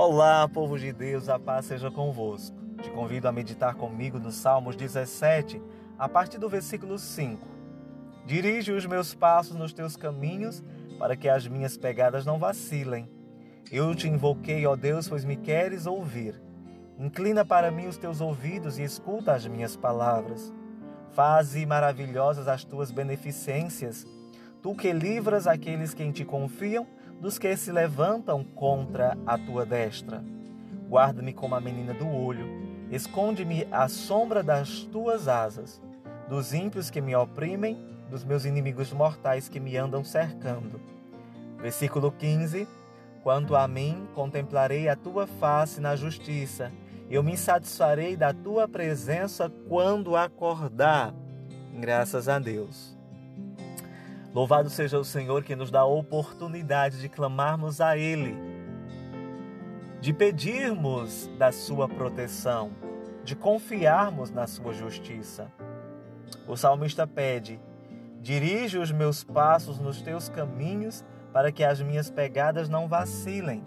Olá, povo de Deus, a paz seja convosco. Te convido a meditar comigo no Salmos 17, a partir do versículo 5. Dirige os meus passos nos teus caminhos, para que as minhas pegadas não vacilem. Eu te invoquei, ó Deus, pois me queres ouvir. Inclina para mim os teus ouvidos e escuta as minhas palavras. Faze maravilhosas as tuas beneficências, tu que livras aqueles que em ti confiam dos que se levantam contra a tua destra. Guarda-me como a menina do olho, esconde-me à sombra das tuas asas, dos ímpios que me oprimem, dos meus inimigos mortais que me andam cercando. Versículo 15: Quanto a mim, contemplarei a tua face na justiça, eu me satisfarei da tua presença quando acordar. Graças a Deus. Louvado seja o Senhor que nos dá a oportunidade de clamarmos a Ele, de pedirmos da Sua proteção, de confiarmos na Sua justiça. O salmista pede: Dirige os meus passos nos teus caminhos para que as minhas pegadas não vacilem.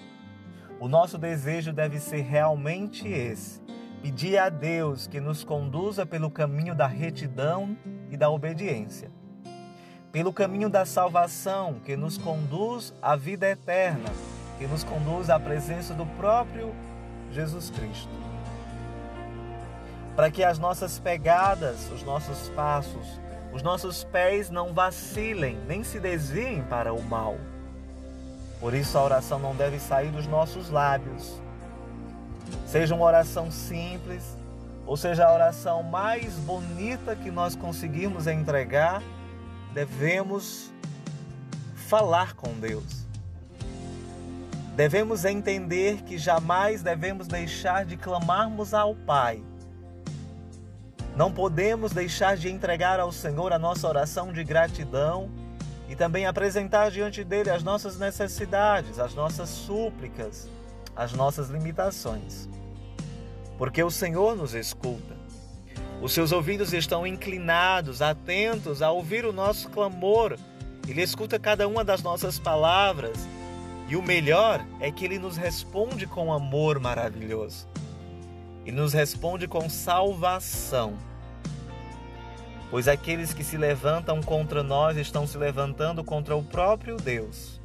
O nosso desejo deve ser realmente esse: pedir a Deus que nos conduza pelo caminho da retidão e da obediência pelo caminho da salvação que nos conduz à vida eterna, que nos conduz à presença do próprio Jesus Cristo. Para que as nossas pegadas, os nossos passos, os nossos pés não vacilem, nem se desviem para o mal. Por isso a oração não deve sair dos nossos lábios. Seja uma oração simples, ou seja a oração mais bonita que nós conseguirmos entregar, devemos falar com Deus. Devemos entender que jamais devemos deixar de clamarmos ao Pai. Não podemos deixar de entregar ao Senhor a nossa oração de gratidão e também apresentar diante dele as nossas necessidades, as nossas súplicas, as nossas limitações. Porque o Senhor nos escuta. Os seus ouvidos estão inclinados, atentos a ouvir o nosso clamor. Ele escuta cada uma das nossas palavras. E o melhor é que ele nos responde com amor maravilhoso. E nos responde com salvação. Pois aqueles que se levantam contra nós estão se levantando contra o próprio Deus.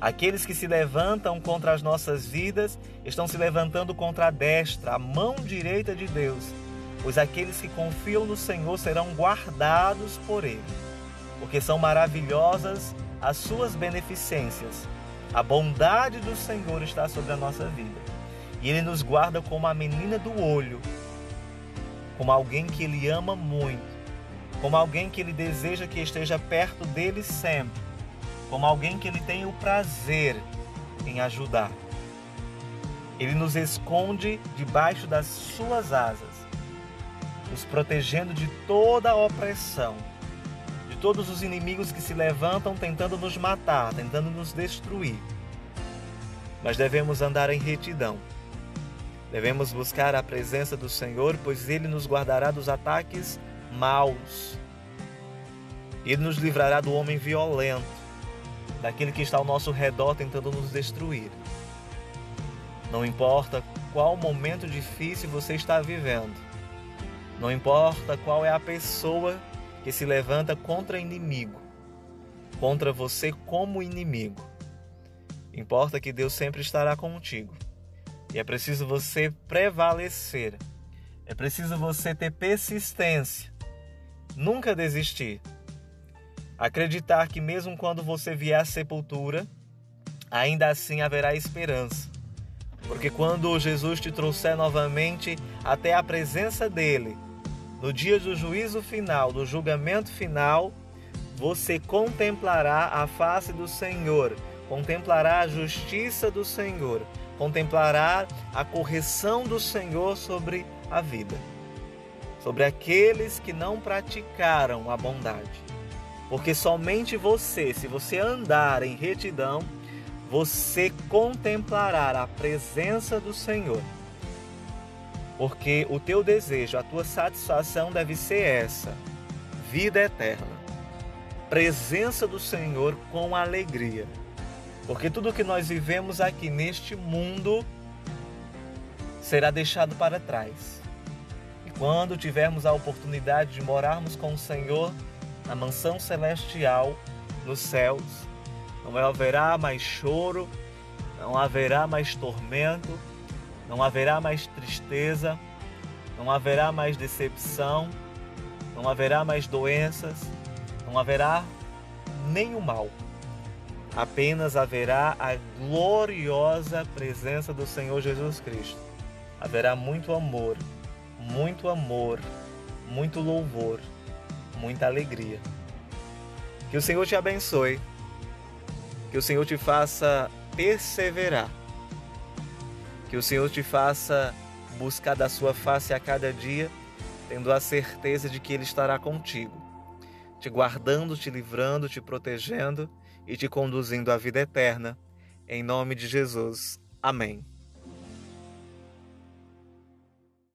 Aqueles que se levantam contra as nossas vidas estão se levantando contra a destra, a mão direita de Deus pois aqueles que confiam no Senhor serão guardados por Ele, porque são maravilhosas as suas beneficências. A bondade do Senhor está sobre a nossa vida. E Ele nos guarda como a menina do olho, como alguém que Ele ama muito, como alguém que Ele deseja que esteja perto dele sempre, como alguém que Ele tem o prazer em ajudar. Ele nos esconde debaixo das suas asas nos protegendo de toda a opressão, de todos os inimigos que se levantam tentando nos matar, tentando nos destruir. Mas devemos andar em retidão. Devemos buscar a presença do Senhor, pois Ele nos guardará dos ataques maus. Ele nos livrará do homem violento, daquele que está ao nosso redor tentando nos destruir. Não importa qual momento difícil você está vivendo, não importa qual é a pessoa que se levanta contra inimigo, contra você como inimigo. Importa que Deus sempre estará contigo. E é preciso você prevalecer. É preciso você ter persistência. Nunca desistir. Acreditar que mesmo quando você vier à sepultura, ainda assim haverá esperança. Porque quando Jesus te trouxer novamente até a presença dele, no dia do juízo final, do julgamento final, você contemplará a face do Senhor, contemplará a justiça do Senhor, contemplará a correção do Senhor sobre a vida, sobre aqueles que não praticaram a bondade. Porque somente você, se você andar em retidão, você contemplará a presença do Senhor porque o teu desejo, a tua satisfação deve ser essa: vida eterna, presença do Senhor com alegria. Porque tudo que nós vivemos aqui neste mundo será deixado para trás. E quando tivermos a oportunidade de morarmos com o Senhor na mansão celestial, nos céus, não haverá mais choro, não haverá mais tormento, não haverá mais tristeza, não haverá mais decepção, não haverá mais doenças, não haverá nenhum mal. Apenas haverá a gloriosa presença do Senhor Jesus Cristo. Haverá muito amor, muito amor, muito louvor, muita alegria. Que o Senhor te abençoe, que o Senhor te faça perseverar, que o Senhor te faça buscar da sua face a cada dia, tendo a certeza de que Ele estará contigo, te guardando, te livrando, te protegendo e te conduzindo à vida eterna. Em nome de Jesus. Amém.